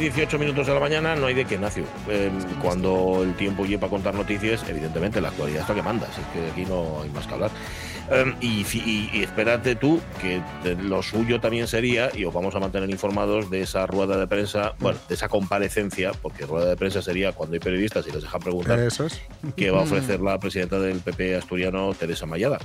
18 minutos de la mañana no hay de qué, Nacio. Eh, cuando el tiempo lleva a contar noticias, evidentemente la actualidad es lo que manda, así que aquí no hay más que hablar. Eh, y, fi- y- y espérate tú que lo suyo también sería, y os vamos a mantener informados de esa rueda de prensa, bueno, de esa comparecencia, porque rueda de prensa sería cuando hay periodistas y les dejan preguntar Eso es. que va a ofrecer la presidenta del PP asturiano, Teresa Mayada.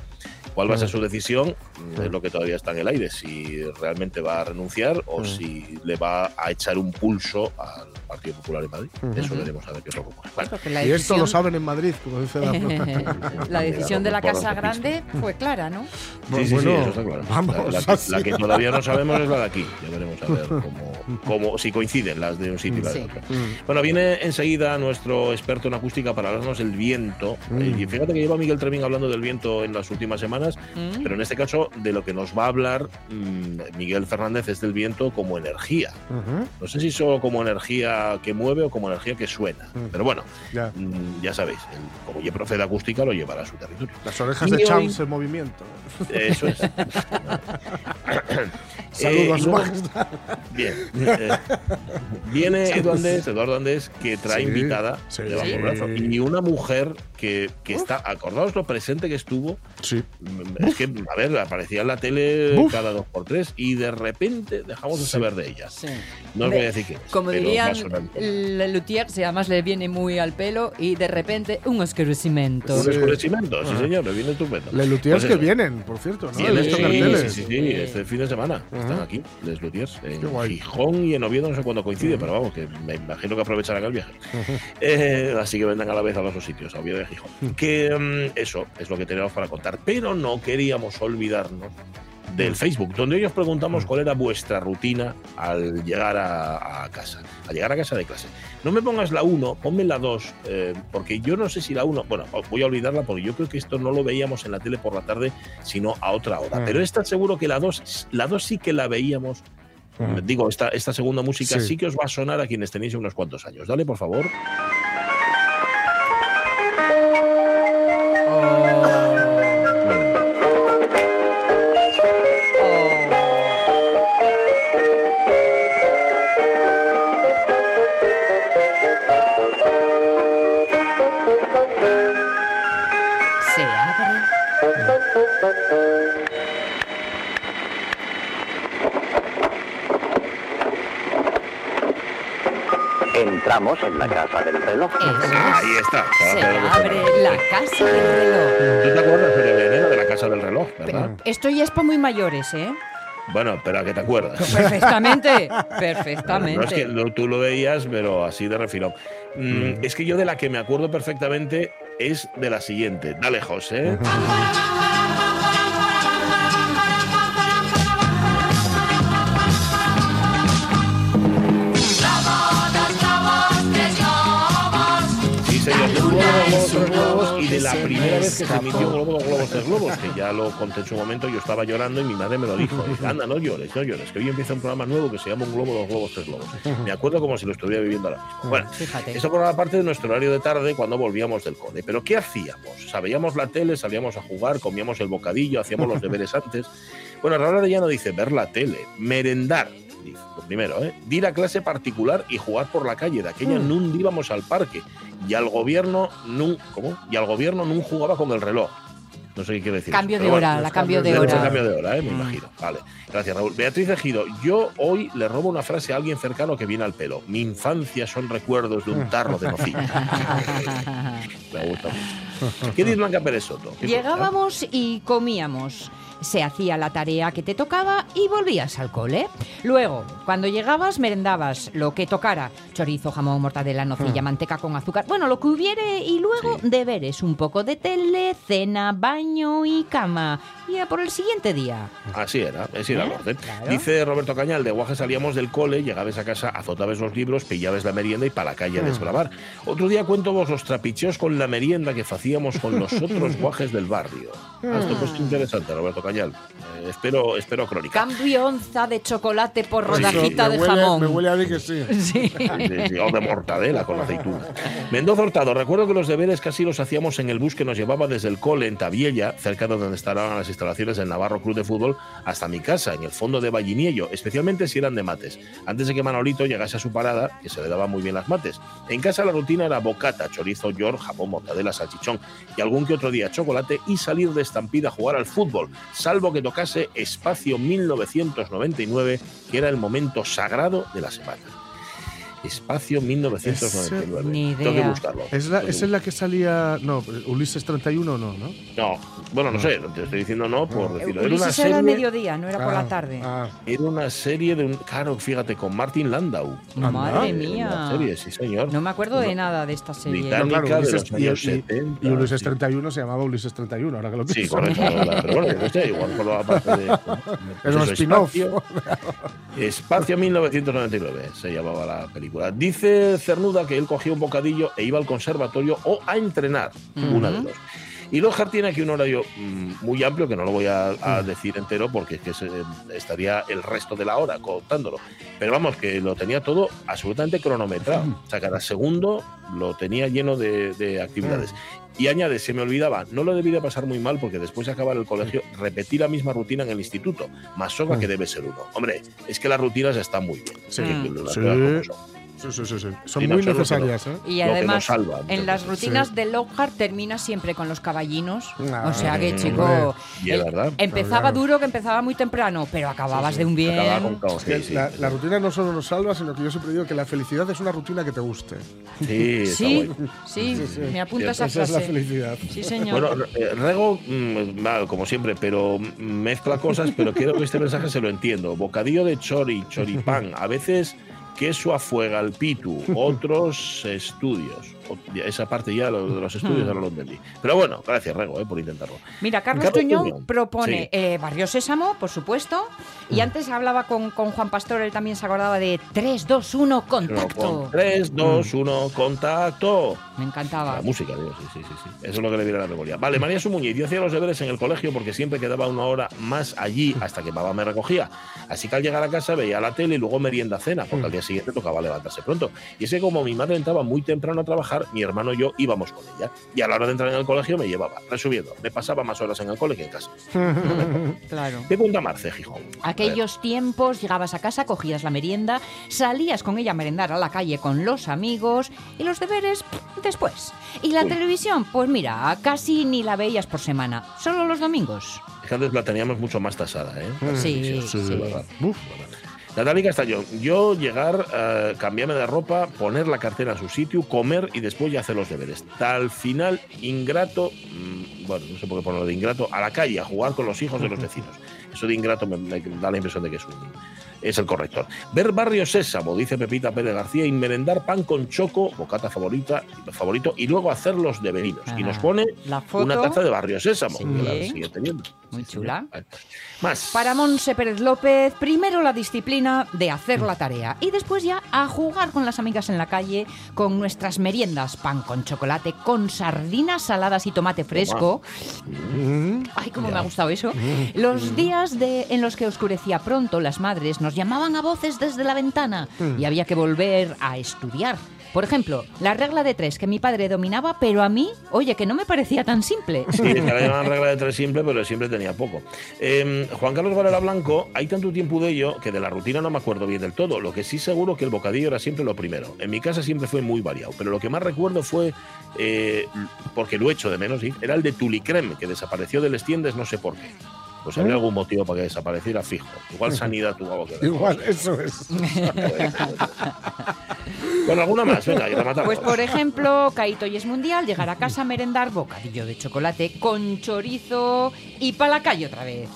¿Cuál va a ser su decisión? Es lo que todavía está en el aire, si realmente va a renunciar o si le va a echar un pulso al Partido Popular en Madrid. Eso veremos a ver qué es lo que ocurre. Bueno, Y esto lo saben en Madrid, como dice la la decisión de la Casa. Grande fue clara, ¿no? Sí, sí, sí, Bueno, eso está claro. vamos, la, la la que todavía no sabemos es la de aquí. Ya veremos a ver cómo, cómo- si coinciden las de un sitio y la de Sí. otro. Bueno, viene enseguida nuestro experto en acústica para hablarnos del viento. Eh, y fíjate que lleva Miguel Tremín hablando del viento en las últimas semanas, Mm. pero en este caso de lo que nos va a hablar mm, Miguel Fernández es del viento como energía. Ujú, No sé si solo como energía que mueve o como energía que suena. Mm. Pero bueno, ya. mm, ya sabéis, el- como ya profe de acústica lo llevará a su territorio. Las orejas Y de hoy- Champs en movimiento. Eso es. Saludos, Eh, y luego- Majestad. Bien. Eh, viene Andés, Eduardo Andés, que trae Sí, invitada sí. debajo del Sí. brazo. Y una mujer que, que está, acordaos lo presente que estuvo. Sí. Es que, a ver, aparecía en la tele Uf. cada dos por tres y de repente dejamos de Sí. saber de ella. Sí. No os De- voy a decir qué es. Como pero dirían, va a sonar. el luthier, si además le viene muy al pelo y de repente un oscurecimiento. Un Sí. escurecimiento, sí Ajá. señor, le viene estupendo. Le luthiers Pues que vienen, por cierto, ¿no? Visto sí, carteles. Sí, sí, sí, este fin de semana. Están aquí, Les Lutiers, en. Gijón y en Oviedo, no sé cuándo coincide, pero vamos, que me imagino que aprovecharán el viaje. Eh, así que vendrán a la vez a los dos sitios, a Oviedo y a Gijón. Que mm, eso es lo que tenemos para contar. Pero no queríamos olvidarnos del Facebook, donde hoy os preguntamos cuál era vuestra rutina al llegar a, a casa, al llegar a casa de clase. No me pongas la 1, ponme la 2, porque yo no sé si la 1, bueno, voy a olvidarla porque yo creo que esto no lo veíamos en la tele por la tarde, sino a otra hora. Mm. Pero esta seguro que la 2, la 2 sí que la veíamos. Mm. Digo, esta, esta segunda música sí. Sí. que os va a sonar a quienes tenéis unos cuantos años. Dale, por favor. Entramos en la casa del reloj. Ahí está. Se abre la casa del reloj. ¿Tú te acuerdas, María Elena, de la casa del reloj, verdad? Esto ya es para muy mayores, ¿eh? Bueno, pero a que te acuerdas. Perfectamente. No es que Perfectamente. lo- tú lo veías, pero así de refilón. Mm, Es que yo de la que me acuerdo perfectamente es de la siguiente. Dale, José. globos, de la primera vez que se emitió Globo, dos globos, tres globos, que ya lo conté en su momento, yo estaba llorando y mi madre me lo dijo. Dice, Anda, no llores, no llores, que hoy empieza un programa nuevo que se llama Un globo, dos globos, tres globos. Me acuerdo como si lo estuviera viviendo ahora mismo. Bueno, Fíjate. eso formaba parte de nuestro horario de tarde cuando volvíamos del cole. Pero ¿qué hacíamos? O sea, veíamos la tele, salíamos a jugar, comíamos el bocadillo, hacíamos los deberes antes. Bueno, Raúl Arellano dice ver la tele, merendar. Lo primero, ¿eh? De ir a clase particular y jugar por la calle. De aquella Mm. nun íbamos al parque. Y al gobierno nun, ¿cómo? Y al gobierno nun jugaba con el reloj. No sé qué quiere decir. Cambio de hora, bueno, la cambio de hora. cambio de hora, ¿eh? me imagino. Vale, gracias Raúl. Beatriz Ejido, yo hoy le robo una frase a alguien cercano que viene al pelo. Mi infancia son recuerdos de un tarro de nocilla. me gusta mucho. ¿Qué dice Blanca Pérez Soto? ¿Qué Llegábamos y comíamos. Se hacía la tarea que te tocaba y volvías al cole. Luego, cuando llegabas, merendabas lo que tocara. Chorizo, jamón, mortadela, nocilla, manteca con azúcar. Bueno, lo que hubiere. Y luego, Sí. deberes. Un poco de tele, cena, baño y cama. Y a por el siguiente día. Así era, ese era el ¿Eh? orden. Claro. Dice Roberto Cañal, de Guaje salíamos del cole, llegabas a casa, azotabas los libros, pillabas la merienda y para la calle a desbravar. Otro día cuento vos los trapicheos con la merienda que hacíamos con los otros guajes del barrio. Ah, Esto pues interesante, Roberto Cañal. Eh, espero, espero crónica. Cambio onza de chocolate por rodajita me de huele- jamón. Me huele a mí que sí. Sí. Sí, sí, o de mortadela con aceituna. Mendoza Hurtado, recuerdo que los deberes casi los hacíamos en el bus que nos llevaba desde el cole en Tabiella, cerca de donde estaban las instalaciones del Navarro Club de Fútbol, hasta mi casa, en el fondo de Valliniello, especialmente si eran de mates. Antes de que Manolito llegase a su parada, que se le daban muy bien las mates. En casa la rutina era bocata, chorizo, york, jamón, mortadela, salchichón y algún que otro día chocolate y salir de estampida a jugar al fútbol, salvo que tocase Espacio 1999, que era el momento sagrado de la semana. Espacio 1999. Ni Tengo que idea. buscarlo. Es la, es la que salía. No, Ulises 31 no, ¿no? No, bueno, no sé, te estoy diciendo no por decirlo. Era una Ulises era serie, al mediodía, no era por Ah, la tarde. ah. era una serie de un. Claro, fíjate, con Martin Landau. Madre Eh, mía. Una serie, sí, señor. No me acuerdo de No. nada de esta serie. Británica. No, claro, de Ulises, los y, años y- 70, y Ulises sí. 31 se llamaba Ulises 31, ahora que lo Sí, pienso. correcto. Pero bueno, no sé, igual por la parte de. Es un spin-off. Espacio, Espacio 1999 se llamaba la película. Dice Cernuda que él cogía un bocadillo e iba al conservatorio o a entrenar, una de dos. Y Lojar tiene aquí un horario mm, muy amplio que no lo voy a, a decir entero porque es que se- estaría el resto de la hora contándolo. Pero vamos, que lo tenía todo absolutamente cronometrado. O sea, cada segundo lo tenía lleno de, de actividades. Y añade, se me olvidaba, no lo debí de pasar muy mal porque después de acabar el colegio repetí la misma rutina en el instituto. Más soga que debe ser uno. Hombre, es que las rutinas están muy bien. Sí. Sí. Sí, sí, sí. Son Sí, no, muy que necesarias, ¿eh? Y además, salva, en las rutinas Sí. de Lockhart termina siempre con los caballinos. Ah, o sea que, chico, Y es el- verdad. empezaba Claro. duro, que empezaba muy temprano, pero acababas de un bien. Caos, Que sí, sí. la, la rutina no solo nos salva, sino que yo siempre digo que la felicidad es una rutina que te guste. Sí, Sí, sí, Sí, sí. me apunta esa Esa es la frase. felicidad. Sí, señor. Bueno, eh, Rego, mm, mal, como siempre, pero mm, mezcla cosas, pero quiero que este mensaje se lo entiendo. Bocadillo de chori, choripán, a veces queso a fuega al pitu, otros estudios. Esa parte ya de los estudios ya no lo entendí. Pero bueno, gracias Rego eh, por intentarlo. Mira, Carlos Carlos Tuñón Tuñón, propone sí. eh, Barrio Sésamo, por supuesto. Y antes hablaba con, con Juan Pastor, él también se acordaba de 3, 2, 1, Pero contacto. con 3, 2, 1, contacto. Me encantaba. La música, digo, sí, sí, sí, sí. Eso es lo que le viene a la memoria. Vale, María Sumuñiz, yo hacía los deberes en el colegio porque siempre quedaba una hora más allí hasta que mamá me recogía. Así que al llegar a casa veía la tele y luego merienda cena, porque al día siguiente tocaba levantarse pronto. Y es que como mi madre entraba muy temprano a trabajar, mi hermano y yo íbamos con ella. Y a la hora de entrar en el colegio me llevaba. Resumiendo, me pasaba más horas en el cole que en casa. Claro. ¿Qué cuenta Marce, Gijón? Aquellos tiempos, llegabas a casa, cogías la merienda, salías con ella a merendar a la calle con los amigos y los deberes pff, después. Y la televisión, pues mira, casi ni la veías por semana, solo los domingos. Es que antes la teníamos mucho más tasada, ¿eh? La Sí, sí. verdad. Uf. Natalia Castañón, yo llegar, eh, cambiarme de ropa, poner la cartera a su sitio, comer y después ya hacer los deberes. Tal final, ingrato, mm, bueno, no sé por qué ponerlo de ingrato, a la calle, a jugar con los hijos de los vecinos. Eso de ingrato me, me da la impresión de que es un es el corrector. Ver Barrio Sésamo, dice Pepita Pérez García, y merendar pan con choco, bocata favorita, favorito, y luego hacer los deverinos. Y nos Ah, pone la foto. una taza de Barrio Sésamo, Sí. que la sigue teniendo. Muy chula. Más. Para Monse Pérez López, primero la disciplina de hacer la tarea y después ya a jugar con las amigas en la calle con nuestras meriendas, pan con chocolate, con sardinas saladas y tomate fresco. Mm. Ay, cómo me ha gustado eso. Los días días de, en los que oscurecía pronto, las madres nos llamaban a voces desde la ventana y había que volver a estudiar. Por ejemplo, la regla de tres que mi padre dominaba, pero a mí, oye, que no me parecía tan simple. Sí, que la llamaban regla de tres simple, pero siempre tenía poco. Eh, Juan Carlos Varela Blanco, hay tanto tiempo de ello que de la rutina no me acuerdo bien del todo. Lo que sí seguro que el bocadillo era siempre lo primero. En mi casa siempre fue muy variado, pero lo que más recuerdo fue, eh, porque lo echo de menos, sí, era el de Tulicrem, que desapareció del Estiendes no sé por qué. Pues había algún motivo para que desapareciera fijo. Igual sanidad tuvo algo que ver. Igual, eso es. Bueno, alguna más, venga, y rematamos. Pues por ejemplo, Caito y es mundial, llegar a casa a merendar bocadillo de chocolate con chorizo y para la calle otra vez.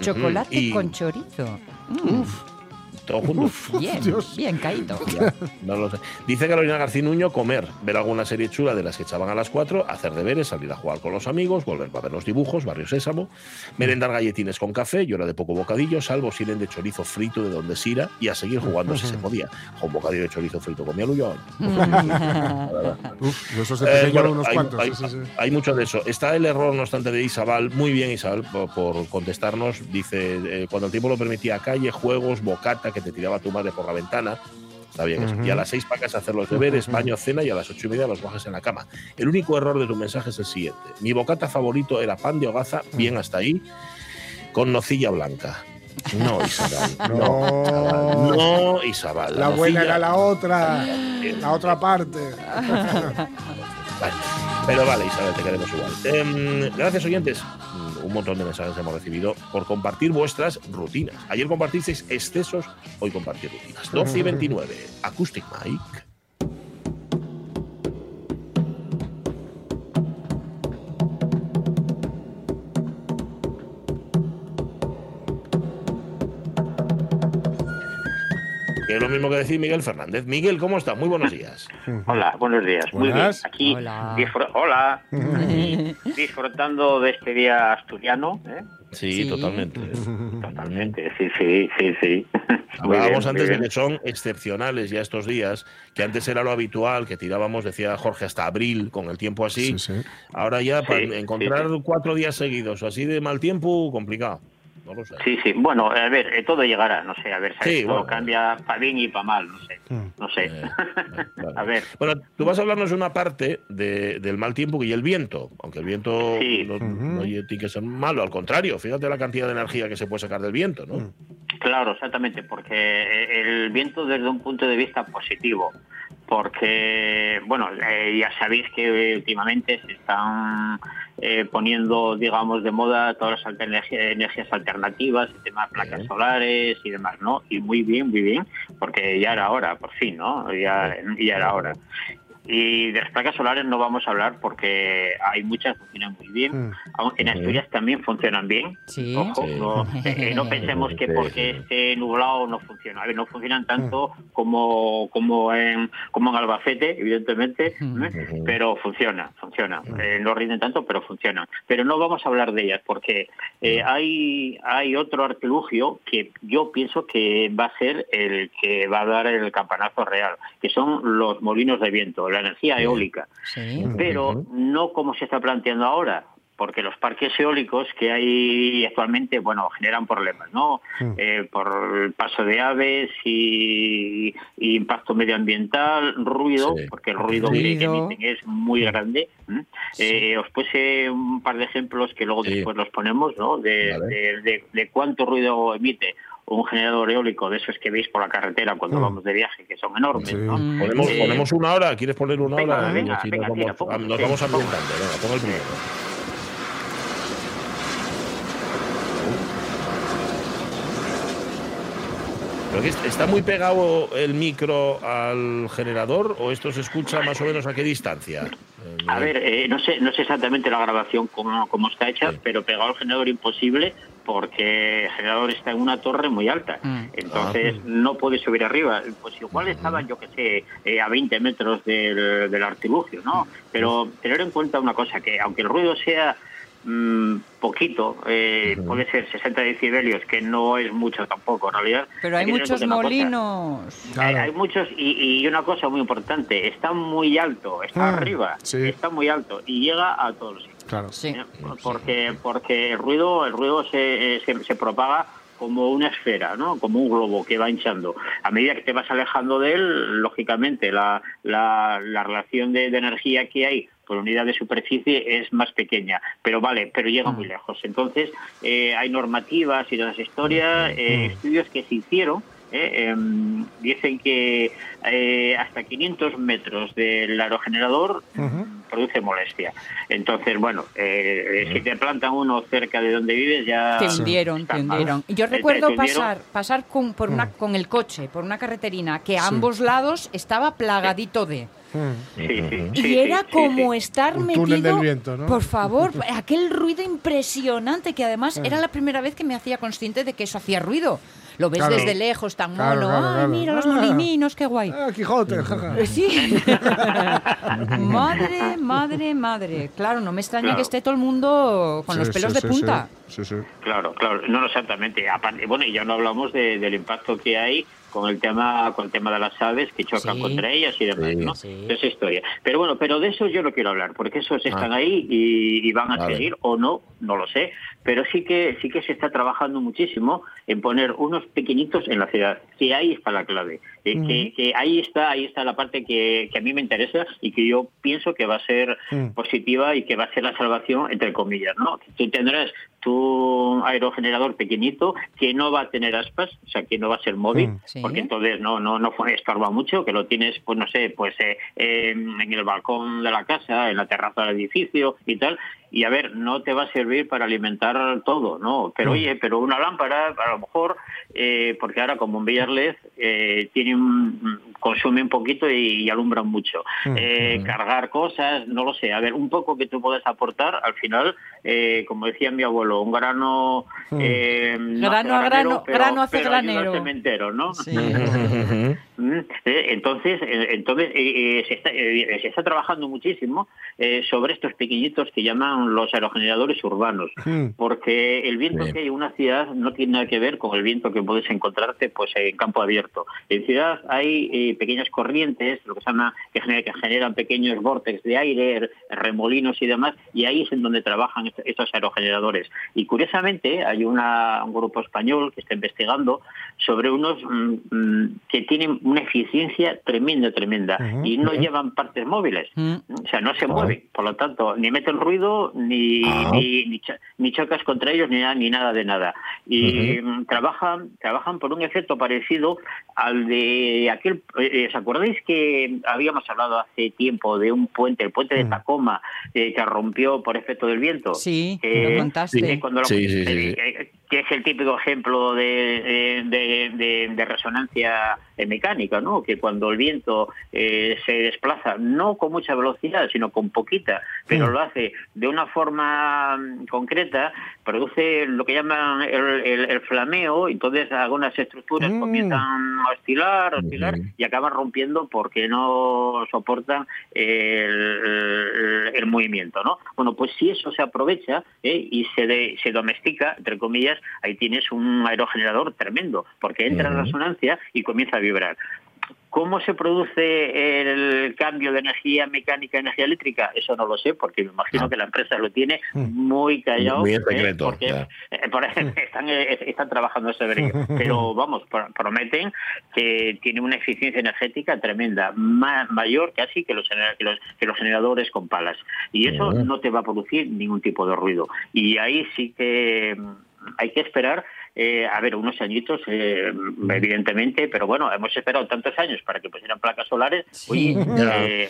Chocolate y con chorizo. Mm, todo junto. bien, Dios. bien. Ya, no lo sé. Dice Carolina García Nuño comer, ver alguna serie chula de las que echaban a las 4, hacer deberes, salir a jugar con los amigos, volver para ver los dibujos, Barrio Sésamo, merendar galletines con café, era de poco bocadillo, salvo si eran de chorizo frito de donde sira y a seguir jugando si se podía. Con bocadillo de chorizo frito comía esos de Eh, pequeño bueno, unos hay, cuantos. hay- sí, sí, sí. hay mucho de eso. Está el error, no obstante, de Isabel. Muy bien, Isabel, por, por contestarnos. Dice, eh, cuando el tiempo lo permitía, calle, juegos, bocata, que te tiraba tu madre por la ventana. Está bien eso. Ujú. Y a las seis para casa hacer los deberes, baño, cena y a las ocho y media los bajas en la cama. El único error de tu mensaje es el siguiente. Mi bocata favorito era pan de hogaza, bien hasta ahí, con nocilla blanca. No, Isabel. No, No. no Isabel. La buena nocilla- era la otra. La otra parte. Vale. Pero vale, Isabel, te queremos igual. Em, gracias, oyentes. Mm, Un montón de mensajes hemos recibido por compartir vuestras rutinas. Ayer compartisteis excesos, hoy compartir rutinas. 12 y 29. Acoustic Mike. Que es lo mismo que decir Miguel Fernández. Miguel, ¿cómo estás? Muy buenos días. Hola, buenos días. Muy bien. Aquí, Hola. disfr- hola. Aquí disfrutando de este día asturiano. ¿eh? Sí, Sí. totalmente. Totalmente. Sí, sí, sí, sí. Hablábamos bien, antes de que son excepcionales ya estos días, que antes era lo habitual, que tirábamos, decía Jorge, hasta abril, con el tiempo así. Sí, sí. Ahora ya, para Sí, encontrar cuatro días seguidos o así de mal tiempo, complicado. No lo sé. Sí, sí. Bueno, a ver, eh, todo llegará. No sé, a ver, ¿sabes? Sí, todo bueno. cambia para bien y para mal. No sé. Mm. No sé. Eh, vale. a ver. Bueno, tú vas a hablarnos de una parte de- del mal tiempo y el viento, aunque el viento Sí. no, Ujú. no tiene que ser malo, al contrario, fíjate la cantidad de energía que se puede sacar del viento, ¿no? Mm. Claro, exactamente, porque eh, el viento desde un punto de vista positivo, porque, bueno, eh, ya sabéis que últimamente se están eh, poniendo, digamos, de moda todas las alter- energías alternativas, el tema de placas Sí. solares y demás, ¿no? Y muy bien, muy bien, porque ya era hora, por fin, ¿no? Ya, ya era hora. Y de las placas solares no vamos a hablar porque hay muchas que funcionan muy bien. Mm. En Asturias también funcionan bien. Sí. Ojo, Sí. no, eh, no pensemos que porque esté nublado no funciona. A ver, no funcionan tanto como como en como en Albacete, evidentemente. ¿eh? Pero funciona, funciona. Eh, no rinden tanto, pero funcionan. Pero no vamos a hablar de ellas porque eh, hay hay otro artilugio que yo pienso que va a ser el que va a dar el campanazo real, que son los molinos de viento, la energía eólica Sí. pero no como se está planteando ahora, porque los parques eólicos que hay actualmente, bueno, generan problemas, ¿no? Eh, por el paso de aves y, y impacto medioambiental, ruido, Sí. porque el ruido, que- emiten es muy grande. Eh, os puse un par de ejemplos que luego Sí. después los ponemos, ¿no? De, Vale. de- de- de cuánto ruido emite un generador eólico de esos que veis por la carretera cuando Mm. vamos de viaje, que son enormes, Sí. ¿no? Mm. Ponemos, Eh, ponemos una hora, ¿quieres poner una venga, hora? venga, venga, nos, tira, vamos, nos ambientando. Venga, pon el primero. ¿Pero que est- ¿Está muy pegado el micro al generador o esto se escucha más o menos a qué distancia? Eh, A ver, eh, no sé no sé exactamente la grabación cómo, cómo está hecha, Sí. pero pegado al generador imposible porque el generador está en una torre muy alta. Mm. Entonces no puede subir arriba. Pues igual estaban, yo que sé, eh, a 20 metros del, del artilugio, ¿no? Pero tener en cuenta una cosa, que aunque el ruido sea mm, poquito, eh, puede ser 60 decibelios, que no es mucho tampoco en realidad. Pero hay muchos molinos. Hay, Claro. hay muchos y, y una cosa muy importante, está muy alto, está Ah, arriba, sí. está muy alto y llega a todos los sitios. Claro. Sí. ¿eh? porque porque el ruido el ruido se, eh, se, se propaga como una esfera, ¿no? Como un globo que va hinchando. A medida que te vas alejando de él, lógicamente la, la, la relación de, de energía que hay por unidad de superficie es más pequeña, pero vale, pero llega muy lejos. Entonces, eh, hay normativas y todas las historias, eh, estudios que se hicieron eh, em, dicen que eh, hasta 500 metros del aerogenerador mm, produce molestia. Entonces, bueno, eh, si te plantan uno cerca de donde vives ya... Te hundieron, está te mal. Yo recuerdo pasar, pasar con, por una, con el coche, por una carreterina, que a ambos lados estaba plagadito de. Sí, sí, Y sí, era como sí. estar Un metido. túnel del viento, ¿no? Por favor, aquel ruido impresionante que además era la primera vez que me hacía consciente de que eso hacía ruido. Lo ves Claro. desde lejos, tan Claro, mono. claro, Ay, mira los Ah. molininos, qué guay. Ah, Quijote, jaja. Sí. madre, madre, madre. Claro, no me extraña Claro. que esté todo el mundo con Sí, los pelos sí, de sí, punta. Sí, sí. Claro, claro, no, no exactamente. Aparte, bueno, y ya no hablamos de- del impacto que hay con el tema con el tema de las aves que chocan Sí. contra ellas y demás, Sí. ¿no? Sí. Esa historia. Pero bueno, pero de eso yo no quiero hablar, porque esos Ah. están ahí y, y van a Vale. seguir o no, no lo sé. Pero sí que sí que se está trabajando muchísimo en poner unos pequeñitos en la ciudad. Que ahí está la clave. Eh, que, que ahí está ahí está la parte que, que a mí me interesa y que yo pienso que va a ser Mm. positiva y que va a ser la salvación entre comillas, ¿no? Tú tendrás tu aerogenerador pequeñito que no va a tener aspas, o sea, que no va a ser móvil, Mm. Sí. porque entonces no no no estorba mucho, que lo tienes, pues no sé, pues eh, eh, en el balcón de la casa, en la terraza del edificio y tal. Y a ver, no te va a servir para alimentar todo, ¿no? Pero oye, pero una lámpara, a lo mejor, eh, porque ahora con bombillas LED eh, tiene un, consume un poquito y, y alumbran mucho. Eh, Cargar cosas, no lo sé. A ver, un poco que tú puedes aportar, al final, eh, como decía mi abuelo, un grano... eh, no Grano a grano, pero- grano hace pero granero. cementero, ¿no? Sí. Mm, eh, Entonces, eh, entonces eh, eh, se, está, eh, se está trabajando muchísimo eh, sobre estos pequeñitos que llaman los aerogeneradores urbanos, Mm. porque el viento Bien. que hay en una ciudad no tiene nada que ver con el viento que puedes encontrarte pues en campo abierto. En ciudad hay eh, pequeñas corrientes, lo que se llama que, genera- que generan pequeños vórtices de aire, remolinos y demás, y ahí es en donde trabajan est- estos aerogeneradores. Y curiosamente hay una- un grupo español que está investigando sobre unos mm, mm, que tienen una eficiencia tremenda, tremenda, y no llevan partes móviles. Mm. O sea, no se mueven, por lo tanto, ni meten ruido, ni, Ah. ni, ni cho- ni chocas contra ellos, ni nada, ni nada de nada. Y mm, trabajan, trabajan por un efecto parecido al de aquel. eh, ¿Os acordáis que habíamos hablado hace tiempo de un puente, el puente de Mm. Tacoma, eh, que rompió por efecto del viento? Sí, Eh, lo contaste. eh, cuando lo- Sí, sí, sí, eh, sí. eh, que es el típico ejemplo de, de, de- de resonancia mecánica, ¿no? Que cuando el viento eh, se desplaza, no con mucha velocidad, sino con poquita, pero lo hace de una forma mm, concreta, produce lo que llaman el, el- el flameo, entonces algunas estructuras Mm. comienzan a oscilar, a oscilar, y acaban rompiendo porque no soportan el, el- movimiento, ¿no? Bueno, pues si eso se aprovecha ¿eh? y se, de- se domestica, entre comillas, ahí tienes un aerogenerador tremendo, porque entra en Ujú. resonancia y comienza a vibrar. ¿Cómo se produce el cambio de energía mecánica a energía eléctrica? Eso no lo sé, porque me imagino Ah. que la empresa lo tiene Mm. muy callado. Muy en ¿eh? secreto, porque eh, por- están, eh, están trabajando sobre ello. Pero vamos, pro- prometen que tiene una eficiencia energética tremenda, ma- mayor casi que los, que los, que los generadores con palas. Y eso no te va a producir ningún tipo de ruido. Y ahí sí que hay que esperar. eh, a ver, unos añitos, eh, evidentemente, pero bueno, hemos esperado tantos años para que pusieran placas solares. Sí. Eh.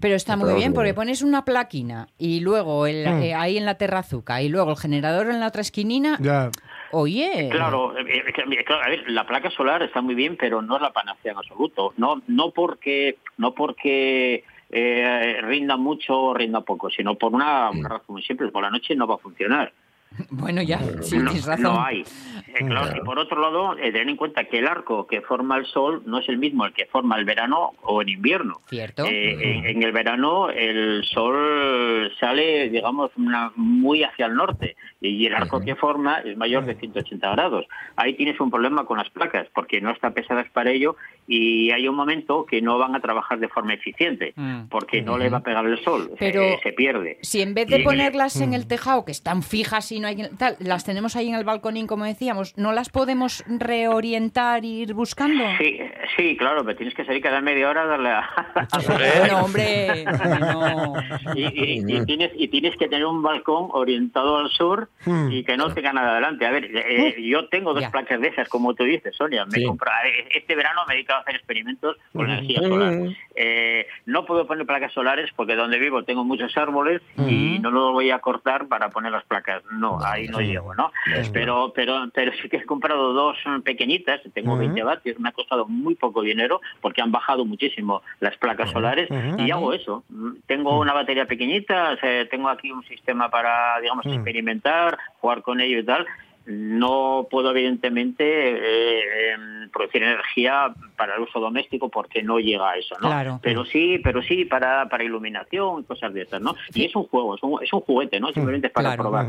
Pero está muy bien porque pones una plaquina y luego el, Mm. eh, ahí en la terrazuca y luego el generador en la otra esquinina. Ya. Oye. Claro, eh, claro, a ver, la placa solar está muy bien, pero no es la panacea en absoluto. No, no porque, no porque eh, rinda mucho o rinda poco, sino por una, una razón muy simple. Por la noche no va a funcionar. Bueno, ya, sí, no, tienes razón. no hay. Eh, claro, y por otro lado, eh, ten en cuenta que el arco que forma el sol no es el mismo el que forma el verano o en invierno. Cierto. Eh, en, en el verano el sol sale, digamos, una- muy hacia el norte y el arco que forma es mayor de 180 grados. Ahí tienes un problema con las placas porque no están pesadas para ello y hay un momento que no van a trabajar de forma eficiente Mm. porque no le va a pegar el sol, se- Pero se, pierde. Si en vez de Y- ponerlas en el tejado, que están fijas y no hay tal, las tenemos ahí en el balconín, como decíamos, ¿no las podemos reorientar e ir buscando? Sí, sí, claro, pero tienes que salir cada media hora a darle a... No, hombre, no. y, y- y tienes, y tienes que tener un balcón orientado al sur y que no tenga nada adelante. A ver, eh, yo tengo dos Ya. placas de esas, como tú dices, Sonia. Me Sí. este verano me he dedicado a hacer experimentos con la energía solar. Eh, no puedo poner placas solares porque donde vivo tengo muchos árboles y no los voy a cortar para poner las placas. No, ahí no llego, ¿no? Pero, pero, pero sí que he comprado dos mm, pequeñitas, tengo 20 vatios, me ha costado muy poco dinero porque han bajado muchísimo las placas solares y hago eso. Mm, Tengo una batería pequeñita, sea, tengo aquí un sistema para, digamos, experimentar, jugar con ello y tal. No puedo, evidentemente, eh, em, producir energía para el uso doméstico porque no llega a eso, ¿no? Claro. Pero sí, pero sí para, para iluminación y cosas de esas, ¿no? Y es un juego, es un, es un juguete, ¿no? Simplemente es para Claro. probar.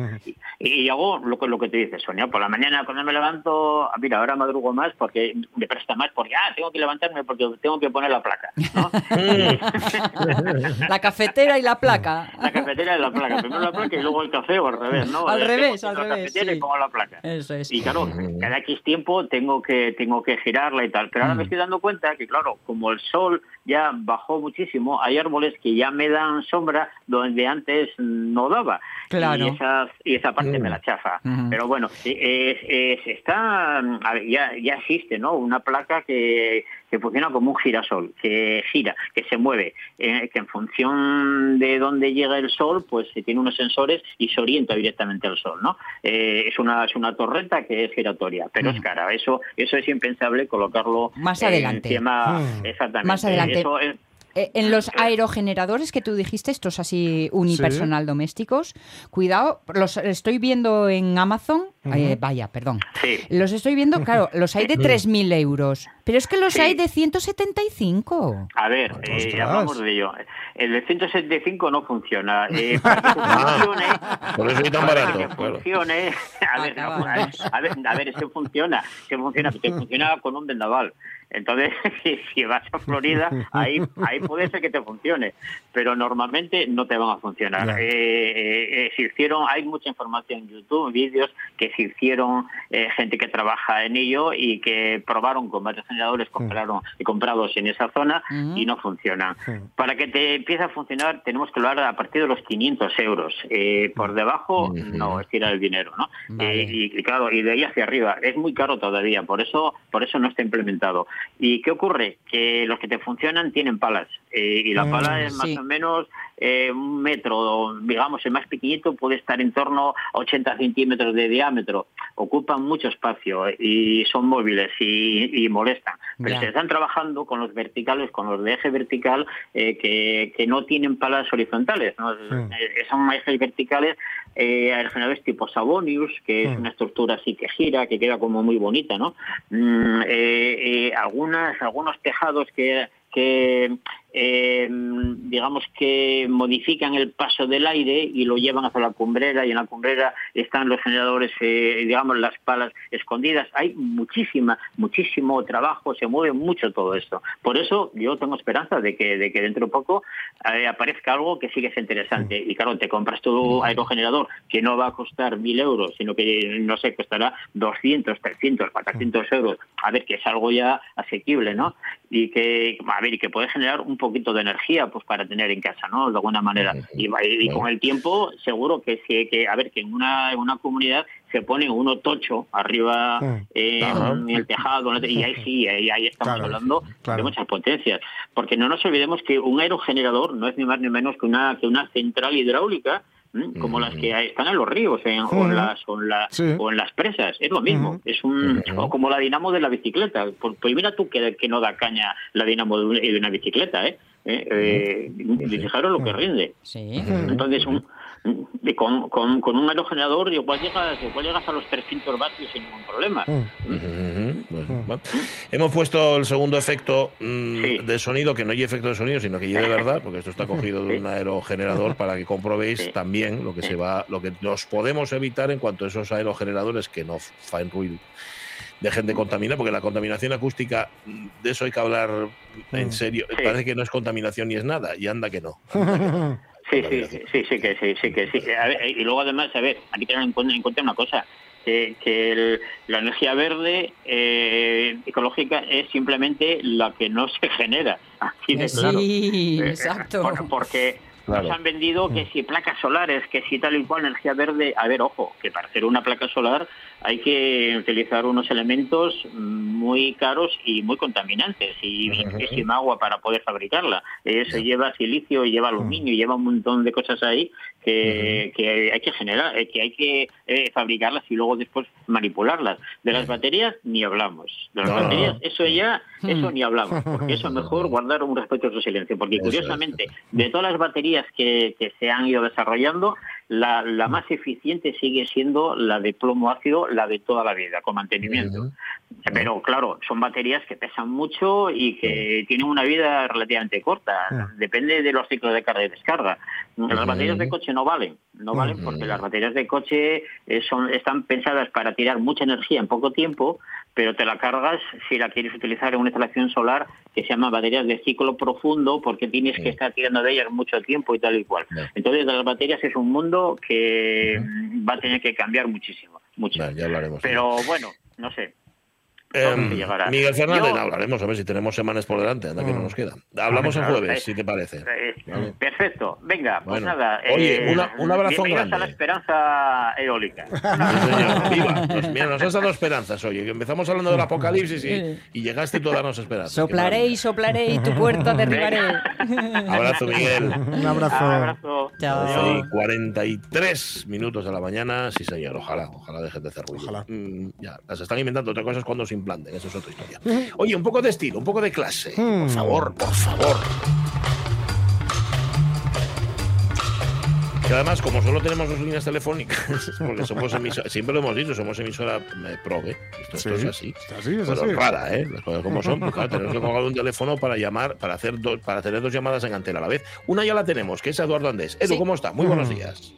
Y, y hago lo, que- lo que te dices, Sonia, por la mañana cuando me levanto, mira, ahora madrugo más porque me presta más, porque, ah, tengo que levantarme porque tengo que poner la placa, ¿no? La cafetera y la placa. La cafetera de la placa. Primero la placa y luego el café o al revés, ¿no? Al Eh, revés, al la revés, cafetera sí. y pongo la placa. Eso es. Y claro, cada X tiempo tengo que tengo que girarla y tal. Pero Mm. ahora me estoy dando cuenta que, claro, como el sol ya bajó muchísimo, hay árboles que ya me dan sombra donde antes no daba. Claro. Y, esas, y esa parte me la chafa. Ujú. Pero bueno, es- está, ya, ya existe, ¿no? Una placa que, que funciona como un girasol, que gira, que se mueve, eh, que en función de dónde llega el sol, pues eh, tiene unos sensores y se orienta directamente al sol, ¿no? Eh, es una es una torreta que es giratoria, pero es cara. Eso eso es impensable colocarlo Más eh, adelante. encima, exactamente. Más adelante. Eso es- Eh, en los aerogeneradores que tú dijiste, estos así unipersonal domésticos, cuidado, los estoy viendo en Amazon, eh, vaya, perdón. sí. Los estoy viendo, claro, los hay de 3.000 euros, pero es que los Sí. hay de 175. A ver, eh, hablamos de ello. El de 175 no funciona. Eh, para que funcione, Por eso es tan para barato. que claro. a ver, no, a ver, a ver, a ver, eso funciona, que funciona con un vendaval. Entonces, si, vas a Florida, ahí, ahí puede ser que te funcione, pero normalmente no te van a funcionar. Ya. Eh, eh, eh, se hicieron, hay mucha información en YouTube, vídeos que se hicieron eh, gente que trabaja en ello y que probaron con varios generadores compraron, comprados en esa zona Ujú. y no funcionan. Para que te empiece a funcionar tenemos que hablar a partir de los 500 euros. Eh, por debajo no, es tirar el dinero, ¿no? Vale. Eh, y, y claro, y de ahí hacia arriba es muy caro todavía, por eso, por eso no está implementado. ¿Y qué ocurre? Que los que te funcionan tienen palas eh, y la Mm, pala es más sí. o menos eh, un metro, digamos, el más pequeñito puede estar en torno a 80 centímetros de diámetro. Ocupan mucho espacio y son móviles y, y molestan. Pero Ya. se están trabajando con los verticales, con los de eje vertical, eh, que, que no tienen palas horizontales. ¿no? Mm. Son ejes verticales, eh, aerogeneradores tipo Savonius, que es Mm. una estructura así que gira, que queda como muy bonita. ¿no? Mm, algunas, algunos tejados que que eh, digamos que modifican el paso del aire y lo llevan hacia la cumbrera y en la cumbrera están los generadores, eh, digamos las palas escondidas. Hay muchísima, muchísimo trabajo, se mueve mucho todo esto. Por eso yo tengo esperanza de que, de que dentro de poco eh, aparezca algo que sí que es interesante. Y claro, te compras tu aerogenerador que no va a costar mil euros, sino que no sé, costará 200, 300, 400 euros. A ver, que es algo ya asequible, ¿no? Y que, a ver, y que puede generar un poquito de energía pues para tener en casa, ¿no? De alguna manera. Y, y con el tiempo, seguro que sí, que, a ver, que en una, en una comunidad se pone uno tocho arriba eh, Ajá. en el tejado, y ahí sí, ahí, ahí estamos Claro, hablando claro. de muchas potencias. Porque no nos olvidemos que un aerogenerador no es ni más ni menos que una, que una central hidráulica ¿m? como las que están en los ríos en- o, en las, o, en la- Sí. o en las presas. Es lo mismo. Es un o como la dinamo de la bicicleta. Pues, pues mira tú que, que no da caña la dinamo de una, de una bicicleta, ¿eh? Eh, eh, fijaros lo que rinde. Sí. Entonces, un, Y con, con, con un aerogenerador igual llegas, igual llegas a los 300 vatios sin ningún problema. Mm. Bueno. Hemos puesto el segundo efecto mm, Sí. de sonido, que no hay efecto de sonido, sino que de verdad, porque esto está cogido de un aerogenerador para que comprobéis Sí. también lo que se va, lo que nos podemos evitar en cuanto a esos aerogeneradores que no fan ruido dejen de contaminar, porque la contaminación acústica, de eso hay que hablar en Mm. serio. Sí. Parece que no es contaminación ni es nada, y anda que no. Sí, sí, sí, sí, sí, que sí, sí, que sí. A ver, y luego además, a ver, hay que tener en cuenta, en cuenta una cosa, que, que el- la energía verde eh, ecológica es simplemente la que no se genera. Así de claro. Sí, Eh, exacto. por- porque Claro. nos han vendido que si placas solares, que si tal y cual energía verde. A ver, ojo, que para hacer una placa solar hay que utilizar unos elementos muy caros y muy contaminantes y muchísima agua para poder fabricarla. Eso lleva silicio, lleva aluminio, lleva un montón de cosas ahí que, que hay que generar, eh, que hay que eh, fabricarlas y luego después manipularlas. De las baterías ni hablamos. De las No, baterías, eso ya, eso ni hablamos, porque eso es mejor guardar un respetuoso silencio, porque curiosamente, de todas las baterías que, que se han ido desarrollando, la, la más eficiente sigue siendo la de plomo ácido, la de toda la vida, con mantenimiento. Ujú. Pero claro, son baterías que pesan mucho y que tienen una vida relativamente corta. Depende de los ciclos de carga y descarga. Las baterías de coche no valen, no valen porque las baterías de coche eh, son están pensadas para tirar mucha energía en poco tiempo, pero te la cargas si la quieres utilizar en una instalación solar que se llama baterías de ciclo profundo porque tienes que estar tirando de ellas mucho tiempo y tal y cual. Entonces, de las baterías es un mundo que va a tener que cambiar muchísimo, mucho. Vale, ya hablaremos. Pero bueno, no sé. Em, ¿dónde llegará? Miguel Fernández, Yo- hablaremos a ver si tenemos semanas por delante, anda que no Mm. nos queda. Hablamos el jueves, eh, si te parece. Eh, Vale. Perfecto, venga, pues Bueno. nada. Oye, eh, una- un abrazo grande. a la esperanza eólica. Sí, señor. Viva. Nos, mira, nos has dado esperanzas, oye. que Empezamos hablando del apocalipsis y, y llegaste tú a darnos esperanzas. Soplaré y soplaré y tu puerta derribaré. Abrazo, Miguel. Un abrazo. Abrazo. Chao. Doce y 43 minutos de la mañana, sí señor, ojalá, ojalá dejen de hacer ruido. Ojalá. Mm, ya, las están inventando, otra cosa es cuando se eso es otra historia. Oye, un poco de estilo, un poco de clase, por Mm. favor, por favor. Que además, como solo tenemos dos líneas telefónicas, porque somos emisora, siempre lo hemos dicho, somos emisora eh, probe, esto, esto es así. Así, es así. rara, ¿eh? Las cosas como son. Pues claro, tenemos que colgar un teléfono para llamar, para hacer dos, para tener dos llamadas en antena a la vez. Una ya la tenemos, que es Eduardo Andés. Edu, Sí. ¿cómo está? Muy buenos días.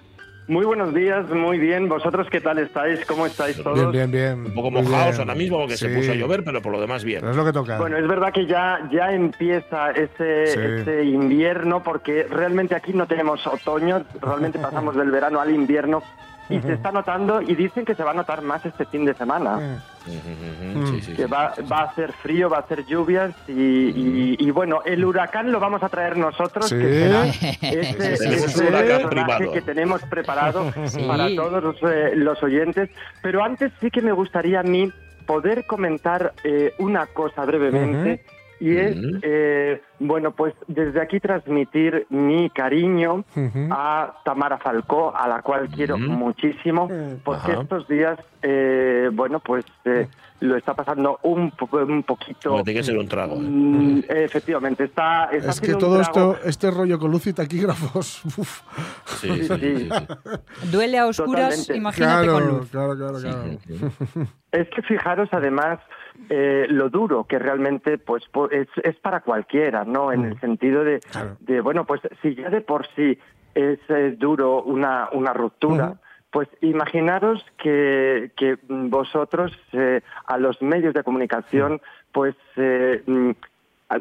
Muy buenos días, muy bien. ¿Vosotros qué tal estáis? ¿Cómo estáis todos? Bien, bien, bien. Un poco mojados ahora mismo porque se puso a llover, pero por lo demás bien. Pero es lo que toca. Bueno, es verdad que ya, ya empieza ese, Sí. ese invierno porque realmente aquí no tenemos otoño, realmente pasamos del verano al invierno y se está notando y dicen que se va a notar más este fin de semana. Sí, sí, que sí. va, va a ser frío, va a ser lluvias y, y- y, bueno, el huracán lo vamos a traer nosotros, Sí. que será Sí, ese, ese huracán personaje que tenemos preparado Sí. para todos los, eh, los oyentes. Pero antes sí que me gustaría a mí poder comentar eh, una cosa brevemente. Y es, eh, bueno, pues desde aquí transmitir mi cariño a Tamara Falcó, a la cual quiero muchísimo, porque estos días, eh, bueno, pues eh, lo está pasando un, po- un poquito... Bueno, tiene que ser un trago. ¿eh? Mm, efectivamente, está, está Es que todo un trago- esto, este rollo con luz y taquígrafos. uf. Sí, sí, sí, sí, sí. Duele a oscuras, Totalmente. imagínate con Claro, luz. claro, claro, claro. Es que fijaros además eh, lo duro que realmente pues po- es, es para cualquiera, ¿no? En el sentido de, Claro. de, bueno, pues si ya de por sí es, duro una, una ruptura. Pues imaginaros que, que vosotros eh, a los medios de comunicación pues eh, mm,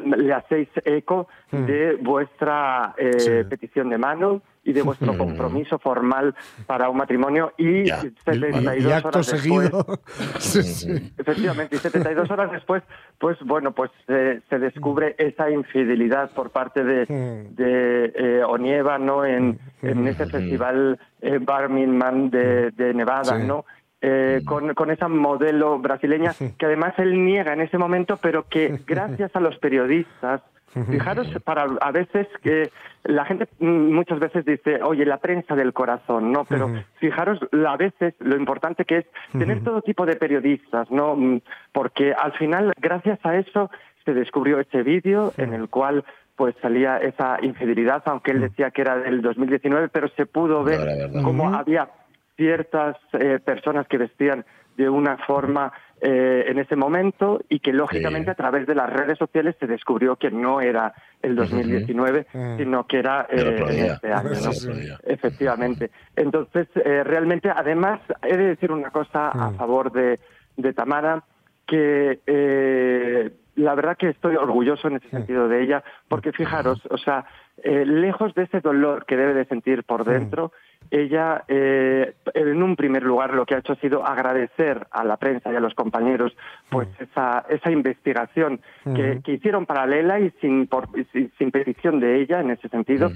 le hacéis eco de vuestra eh, Sí. petición de mano y de vuestro Mm. compromiso formal para un matrimonio y Ya. Y, 72 y acto horas después sí, sí. Efectivamente, y 72 horas después, pues bueno, pues eh, se descubre esa infidelidad por parte de, Mm. de eh, Onieva, ¿no? En, en ese festival eh, Burning Man de, de Nevada. ¿no? Eh, con, con esa modelo brasileña que además él niega en ese momento, pero que gracias a los periodistas, fijaros, para a veces que la gente mm, muchas veces dice, oye, la prensa del corazón, ¿no? Pero fijaros a veces lo importante que es tener todo tipo de periodistas, ¿no? Mm, Porque al final, gracias a eso, se descubrió este vídeo en el cual pues salía esa infidelidad, aunque él decía que era del 2019, pero se pudo ver verdad. cómo había ciertas eh, personas que vestían de una forma eh, en ese momento y que lógicamente Sí. a través de las redes sociales se descubrió que no era el 2019, Ujú. sino que era eh, en este año. Efectivamente. Entonces, eh, realmente, además, he de decir una cosa a Mm. favor de, de Tamara, que eh, la verdad que estoy orgulloso en ese sentido de ella, porque fijaros, o sea, eh, lejos de ese dolor que debe de sentir por dentro, ella, eh, en un primer lugar, lo que ha hecho ha sido agradecer a la prensa y a los compañeros pues esa, esa investigación que, que hicieron paralela y sin, por- sin, sin petición de ella en ese sentido.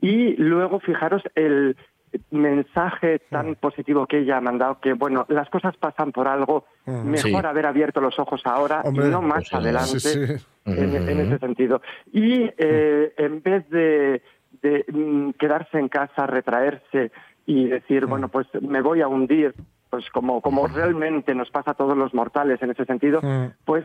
Y luego, fijaros, el mensaje tan positivo que ella ha mandado, que bueno, las cosas pasan por algo, mejor Sí. haber abierto los ojos ahora Hombre, y no más pues adelante sí, sí. En, ese sentido. Y eh, en vez de, de, mm, quedarse en casa, retraerse y decir, bueno, pues me voy a hundir, pues como, como realmente nos pasa a todos los mortales en ese sentido, Mm. pues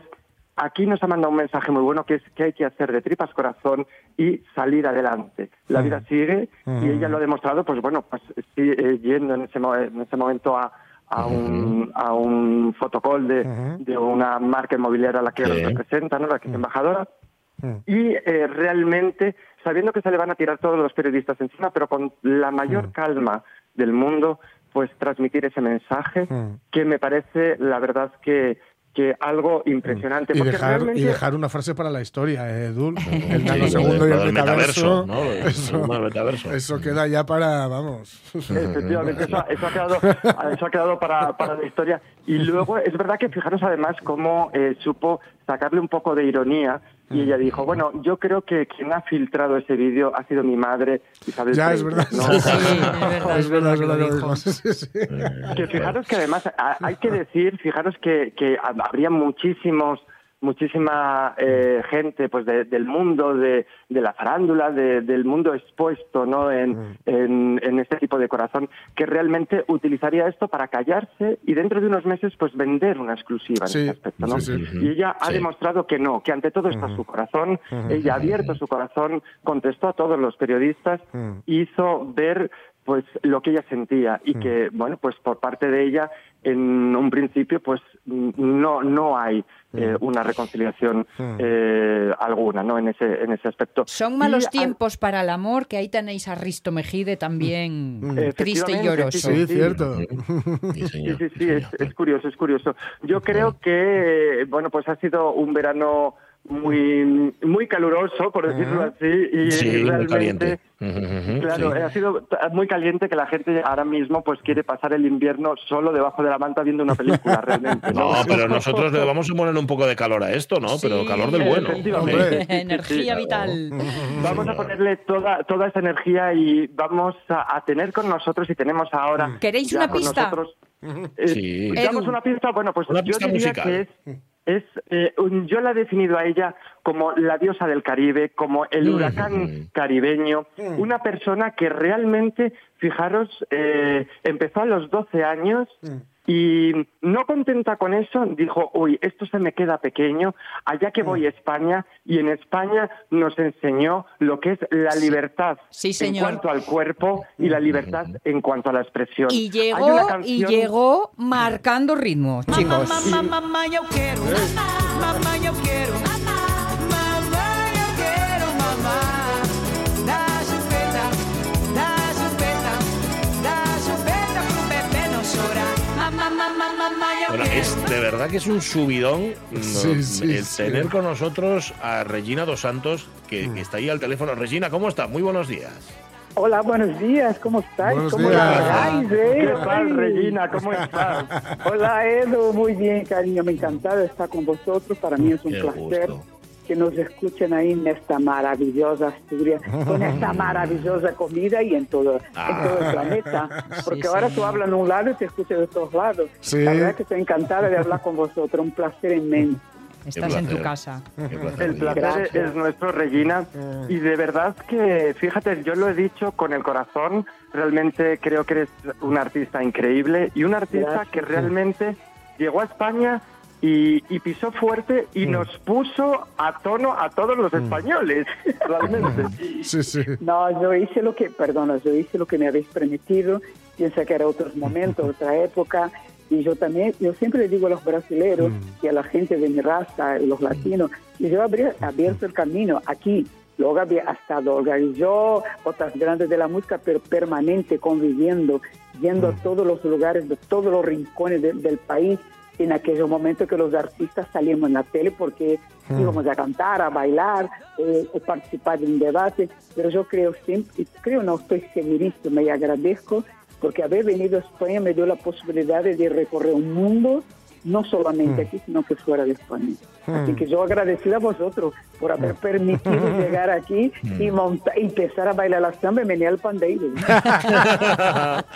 aquí nos ha mandado un mensaje muy bueno que es que hay que hacer de tripas corazón y salir adelante. La Mm. vida sigue y ella lo ha demostrado, pues bueno, pues sí, eh, yendo en ese, en ese momento a, a un, a un fotocall de, una marca inmobiliaria a la que Sí. representa, ¿no? la que es embajadora, Mm. y eh, realmente sabiendo que se le van a tirar todos los periodistas encima, pero con la mayor Mm. calma del mundo, pues transmitir ese mensaje Mm. que me parece, la verdad, que, que algo impresionante. Y porque dejar, y realmente- dejar una frase para la historia, ¿eh, Edul. El Sí, nanosegundo y el metaverso. Eso, metaverso. eso queda ya para, vamos. Efectivamente, eso, eso ha quedado, eso ha quedado para, para la historia. Y luego es verdad que fijaros además cómo eh, supo sacarle un poco de ironía y ella dijo, bueno, yo creo que quien ha filtrado ese vídeo ha sido mi madre Isabel Ya, es verdad. ¿no? Sí, sí, es verdad, es verdad, es que lo verdad que lo dijo. dijo. Sí, sí, sí. Que fijaros que además hay que decir, fijaros que, que habría muchísimos muchísima eh, gente pues de- del mundo de, de la farándula de- del mundo expuesto no en, en, en este tipo de corazón que realmente utilizaría esto para callarse y dentro de unos meses pues vender una exclusiva en Sí, ese aspecto ¿no? sí, sí. y ella ha demostrado que no que ante todo está su corazón. Ella ha abierto su corazón contestó a todos los periodistas hizo ver pues lo que ella sentía y que bueno pues por parte de ella en un principio pues no no hay eh, una reconciliación eh, alguna no en ese en ese aspecto Son malos Y, al- tiempos para el amor, que ahí tenéis a Risto Mejide también triste y lloroso. sí, Sí, cierto. Sí, Sí, señor. sí, sí, Sí, es, señor. es curioso, es curioso. Yo creo que, eh, bueno, pues ha sido un verano muy muy caluroso, por decirlo así, y Sí, muy realmente... caliente. Ujú, Claro, sí. ha sido muy caliente que la gente ahora mismo pues quiere pasar el invierno solo debajo de la manta viendo una película, realmente. No, pero nosotros le vamos a poner un poco de calor a esto, ¿no? Pero calor del bueno. Energía vital. Vamos a ponerle toda, toda esa energía y vamos a, a tener con nosotros y tenemos ahora. ¿Queréis una con pista? nosotros, eh, Sí. Damos una pista. Bueno, pues Una yo pista diría musical. que es. Es eh, un- yo la he definido a ella como la diosa del Caribe, como el Mm. huracán caribeño, una persona que realmente, fijaros, eh, empezó a los 12 años y no contenta con eso, dijo, uy, esto se me queda pequeño, allá que voy a España y en España nos enseñó lo que es la libertad Sí, en cuanto al cuerpo y la libertad en cuanto a la expresión. Y Hay una llegó, y llegó marcando ritmo, chicos. Mamá, mamá, yo quiero. Mamá, yo quiero. Mamá, Bueno, es de verdad que es un subidón no, Sí, sí, el sí. tener con nosotros a Regina Dos Santos, que, Mm. que está ahí al teléfono. Regina, ¿cómo estás? Muy buenos días. Hola, buenos días, ¿cómo estáis? Buenos ¿Cómo días. estáis, eh? ¿Qué tal. Regina? ¿Cómo estás? Hola, Edu, muy bien, cariño, me encantado estar con vosotros, para mí es un Qué placer gusto. Que nos escuchen ahí en esta maravillosa Asturias, con esta maravillosa comida y en todo, en todo el planeta, porque Sí, ahora sí. tú hablas en un lado y te escucho de todos lados. Sí. La verdad que estoy encantada de hablar con vosotros, un placer inmenso. Estás en tu casa. Placer, El placer Gracias. es nuestro, Regina. Y de verdad que, fíjate, yo lo he dicho con el corazón, realmente creo que eres un artista increíble y un artista Gracias. que realmente llegó a España y, y pisó fuerte y nos puso a tono a todos los españoles, realmente. Sí, sí. No, yo hice lo que, perdona, yo hice lo que me habéis permitido. Piensa que era otros momentos, otra época. Y yo también, yo siempre le digo a los brasileños y a la gente de mi raza, los latinos, y yo habría abierto el camino aquí. Luego había estado Olga y yo, otras grandes de la música, pero permanente, conviviendo, yendo a todos los lugares, de todos los rincones de- del país, en aquellos momentos que los artistas salíamos en la tele porque íbamos a cantar, a bailar, eh, o participar de un debate, pero yo creo siempre, creo no, estoy segurísima y agradezco porque haber venido a España me dio la posibilidad de recorrer un mundo, no solamente aquí, sino que fuera de España. Así que yo agradecido a vosotros por haber permitido llegar aquí y montar, empezar a bailar la samba y venir al pandeiro.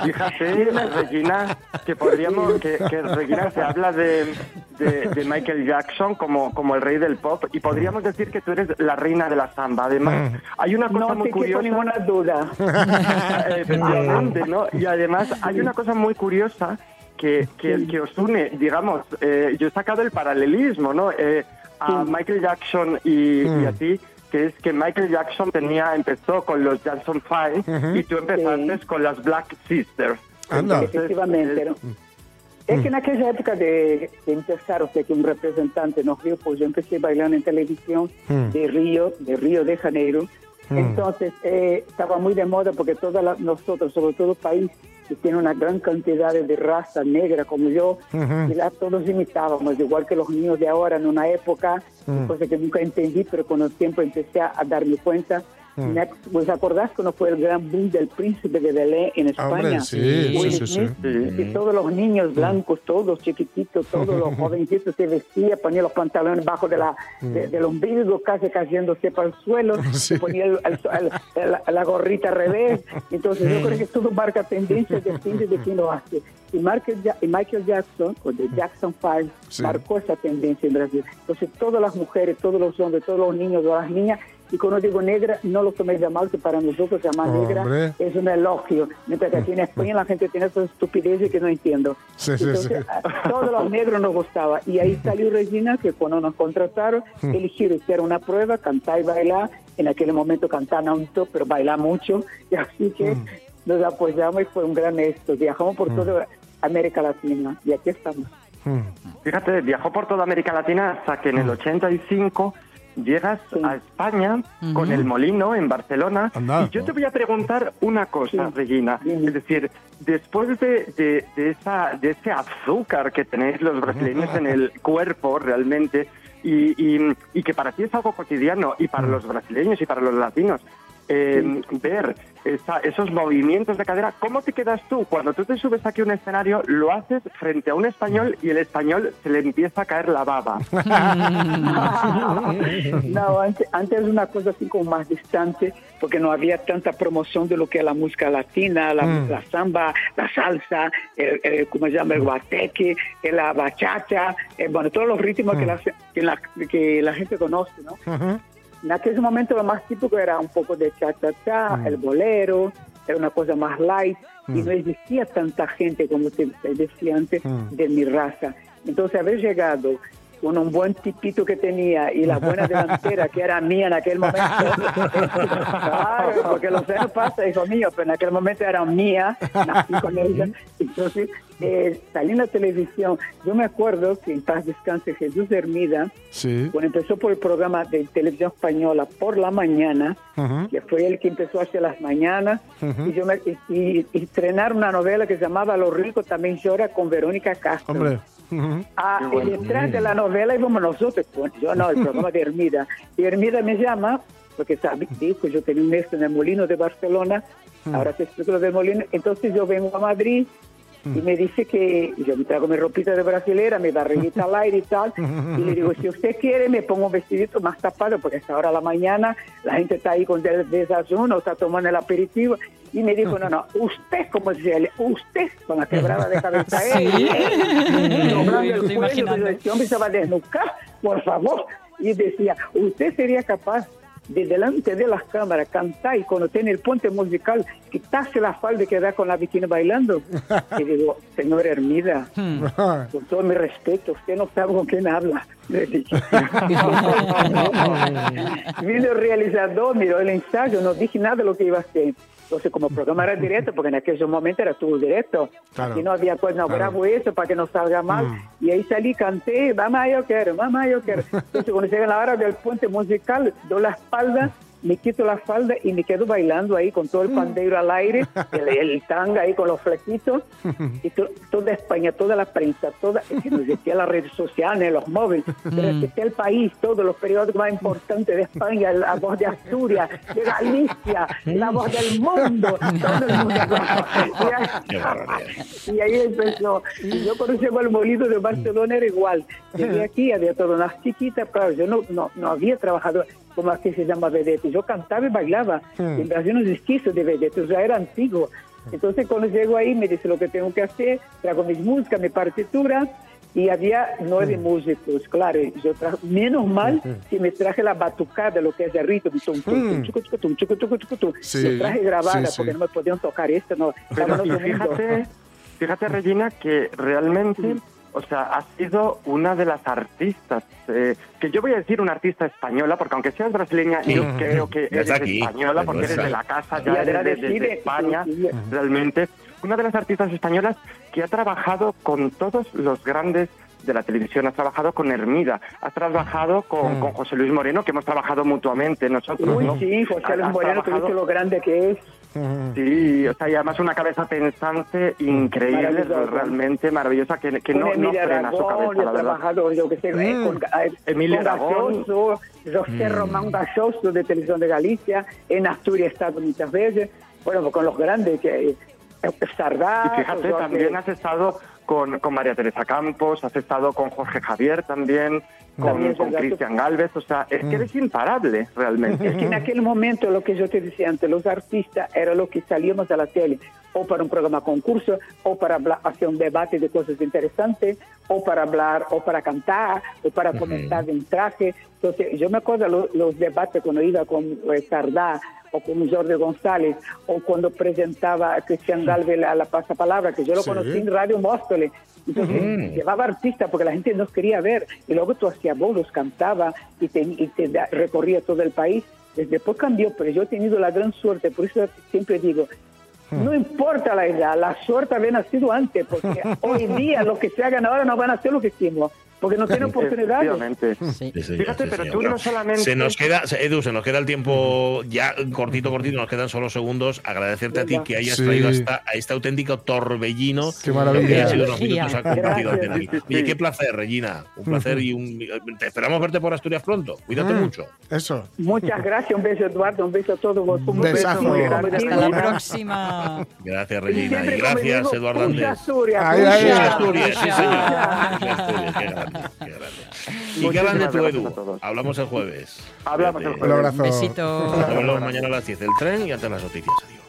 Fíjate, Regina, que podríamos, que, que Regina se habla de, de, de Michael Jackson como, como el rey del pop y podríamos decir que tú eres la reina de la samba. Además, hay una cosa No muy te curiosa. ninguna duda. Efectivamente, ¿no? Y además hay una cosa muy curiosa que, que, que os une, digamos, eh, yo he sacado el paralelismo, ¿no? Eh, a Michael Jackson y, y a ti, que es que Michael Jackson tenía, empezó con los Jackson Five y tú empezaste con las Black Sisters. Anda. Entonces, Efectivamente. eh, ¿no? Es que naquela época de, empezar, o sea, que un representante nos Río, pues yo empecé bailando en televisión de Río, de Río de Janeiro. Entonces, eh, estaba muy de moda porque todos nosotros, sobre todo país que tiene una gran cantidad de raza negra como yo, y la, todos imitábamos, igual que los niños de ahora en una época, cosa que nunca entendí, pero con el tiempo empecé a, a darme cuenta. Me- ¿Vos acordás cuando fue el gran boom del príncipe de Belén en España? Hombre, sí, sí, sí, sí. Smith, y todos los niños blancos, todos chiquititos, todos los jovencitos se vestían, ponían los pantalones bajo de la, de- del ombligo, casi cayéndose para el suelo, Sí. se ponía el- el- el- la, la gorrita al revés. Entonces yo creo que todo marca tendencia, depende de quién lo hace. Y Michael, y Michael Jackson, o de Jackson 5, Sí. marcó esa tendencia en Brasil. Entonces todas las mujeres, todos los hombres, todos los niños, todas las niñas, y cuando digo negra, no lo toméis a mal, que para nosotros llamar Hombre. negra es un elogio. Mientras que aquí en España la gente tiene esas estupideces que no entiendo. Sí, sí, Entonces, sí. a todos los negros nos gustaba. Y ahí salió Regina, que cuando nos contrataron, eligieron hacer una prueba, cantar y bailar. En aquel momento cantar no mucho, pero bailar mucho. Y así que nos apoyamos y fue un gran éxito. Viajamos por toda América Latina y aquí estamos. Fíjate, viajó por toda América Latina hasta que en el 85 llegas Sí. a España con el molino en Barcelona. Y yo te voy a preguntar una cosa, Sí. Regina. Es decir, después de, de, de esa, de ese azúcar que tenéis los brasileños en el cuerpo realmente, y, y- y que para ti es algo cotidiano, y para los brasileños y para los latinos, eh, ver esa- esos movimientos de cadera, ¿cómo te quedas tú? Cuando tú te subes aquí a un escenario, lo haces frente a un español y el español se le empieza a caer la baba. No, antes, antes era una cosa así como más distante, porque no había tanta promoción de lo que es la música latina, la, la samba, la salsa, el, el- ¿cómo se llama? El guateque, eh, la bachata, eh, bueno, todos los ritmos que, la, que, la, que la gente conoce, ¿no? En aquel momento lo más típico era un poco de cha-cha-cha, el bolero, era una cosa más light y no existía tanta gente como te, decía antes de mi raza. Entonces haber llegado con un buen tipito que tenía y la buena delantera que era mía en aquel momento, claro, porque los años pasan, hijo mío, pero en aquel momento era mía, nací con ella. Entonces eh, salí en la televisión. Yo me acuerdo que en paz descanse Jesús Hermida, Sí. cuando empezó por el programa de televisión española por la mañana, Ujú. que fue el que empezó a hacer las mañanas, y yo me, y, y- y estrenar una novela que se llamaba Los ricos también llora con Verónica Castro. Hombre. Ujú. Ah, y detrás de la novela íbamos nosotros, pues, yo no, el programa de Hermida. Y Hermida me llama, porque sabe, dijo, yo tenía un esto en el Molino de Barcelona, ahora te explico lo del Molino. Entonces yo vengo a Madrid y me dice que yo me traigo mi ropita de brasilera, mi barriguita al aire y tal. Y le digo, si usted quiere, me pongo un vestidito más tapado, porque hasta ahora a la mañana la gente está ahí con el desayuno, está tomando el aperitivo. Y me dijo, no, no, usted, como decía usted, con la quebrada de cabeza, él, él, doblando el cuello, este hombre se va a desnucar, por favor. Y decía, usted sería capaz de delante de las cámaras, cantar y cuando tiene el puente musical, quitarse la falda y quedar con la bikini bailando. Y digo, señor Hermida, con todo mi respeto, usted no sabe con quién habla. Le dije. Vino el realizador, miró el ensayo, no dije nada de lo que iba a hacer. Entonces, como programa era directo, porque en aquel momento era todo directo, Claro. y no había pues, no Claro. grabo eso para que no salga mal. Y ahí salí, canté, mamá, yo quiero, mamá, yo quiero. Entonces, cuando llega la hora del puente musical, doy la espalda, me quito la falda y me quedo bailando ahí con todo el pandeiro al aire, el, el tanga ahí con los flequitos, y to- toda España, toda la prensa, toda, que no existía las redes sociales, los móviles, pero existía el país, todos los periódicos más importantes de España, la voz de Asturias, de Galicia, la voz del mundo, todo el mundo. Y ahí- y ahí empezó. Y yo cuando llego al molino de Barcelona era igual. Llegué aquí, había todas unas chiquitas, claro, yo no, no, no había trabajado como aquí se llama vedette. Yo cantaba y bailaba. En Brasil no existía eso de vedette, ya era antiguo. Entonces cuando llego ahí me dice lo que tengo que hacer, trago mis músicas, mi partitura, y había nueve músicos, claro, yo tra- menos mal que me traje la batucada, lo que es el ritmo, tum, tum, tum, chucu, chucu, tum, chucu, chucu, chucu, tum. Sí, Yo traje grabada sí, sí. porque no me podían tocar esto, no. Pero fíjate, fíjate, Regina, que realmente, o sea, ha sido una de las artistas, eh, que yo voy a decir una artista española, porque aunque seas brasileña, Sí. yo creo que Ya eres aquí, española, porque eres de la casa, ya eres de, de- de agradecida, España, realmente. Una de las artistas españolas que ha trabajado con todos los grandes de la televisión, has trabajado con Hermida, has trabajado con, con José Luis Moreno, que hemos trabajado mutuamente nosotros, Uy, ¿no? sí, José Luis Moreno, que trabajado- viste lo grande que es. Sí, o sea, y además una cabeza pensante increíble, Maravillosa. realmente maravillosa, que, que no, no frena su cabeza, la verdad. yo que sé, eh, Mm. con, eh, Emilia Aragón. José Román Gaxoso de Televisión de Galicia, en Asturias he estado muchas veces, bueno, con los grandes, que eh, Sardá, Y fíjate, también has estado con, con María Teresa Campos, has estado con Jorge Javier también, con, También, con. Cristian Galvez, o sea, es que eres imparable realmente. Es que en aquel momento, lo que yo te decía antes, los artistas era lo que salíamos a la tele, o para un programa concurso, o para hablar, hacer un debate de cosas interesantes, o para hablar, o para cantar, o para comentar en traje. Entonces, yo me acuerdo lo- los debates cuando iba con eh, Sardá, o con Jorge González, o cuando presentaba a Cristian Galvez a la pasapalabra, que yo lo Sí. conocí en Radio Entonces, llevaba artistas porque la gente nos quería ver. Y luego tú hacías bolos, cantaba y te, y te da- recorría todo el país. Después cambió, pero yo he tenido la gran suerte, por eso siempre digo, no importa la edad, la suerte haber nacido antes, porque hoy día los que se hagan ahora no van a hacer lo que hicimos, porque no tienen oportunidades. Sí. Sí, Fíjate, sí, pero señor. tú no solamente- Se nos queda, Edu, se nos queda el tiempo ya cortito, cortito, nos quedan solo segundos. Agradecerte a ti que hayas Sí. traído hasta a este auténtico torbellino. Qué maravilla. Que ha sido unos minutos ha compartido. Oye, qué placer, Regina. Un placer y un. Te esperamos verte por Asturias pronto. Cuídate Mm. mucho. Eso. Muchas gracias, un beso Eduardo, un beso a todos vosotros. Un besazo. Muy Hasta la agradecido. Hasta la próxima. Gracias, Y Regina. Y como gracias, digo, Eduardo Andrés. Asturias, Ay, ay, ay. Asturias, sí, señor. Asturias, qué grande, qué grande. Y qué grande tú, Edu. Hablamos el jueves. Hablamos el Cuídate. Un jueves. abrazo. Besito. Nos vemos mañana a las 10 el tren y antes las noticias. Adiós.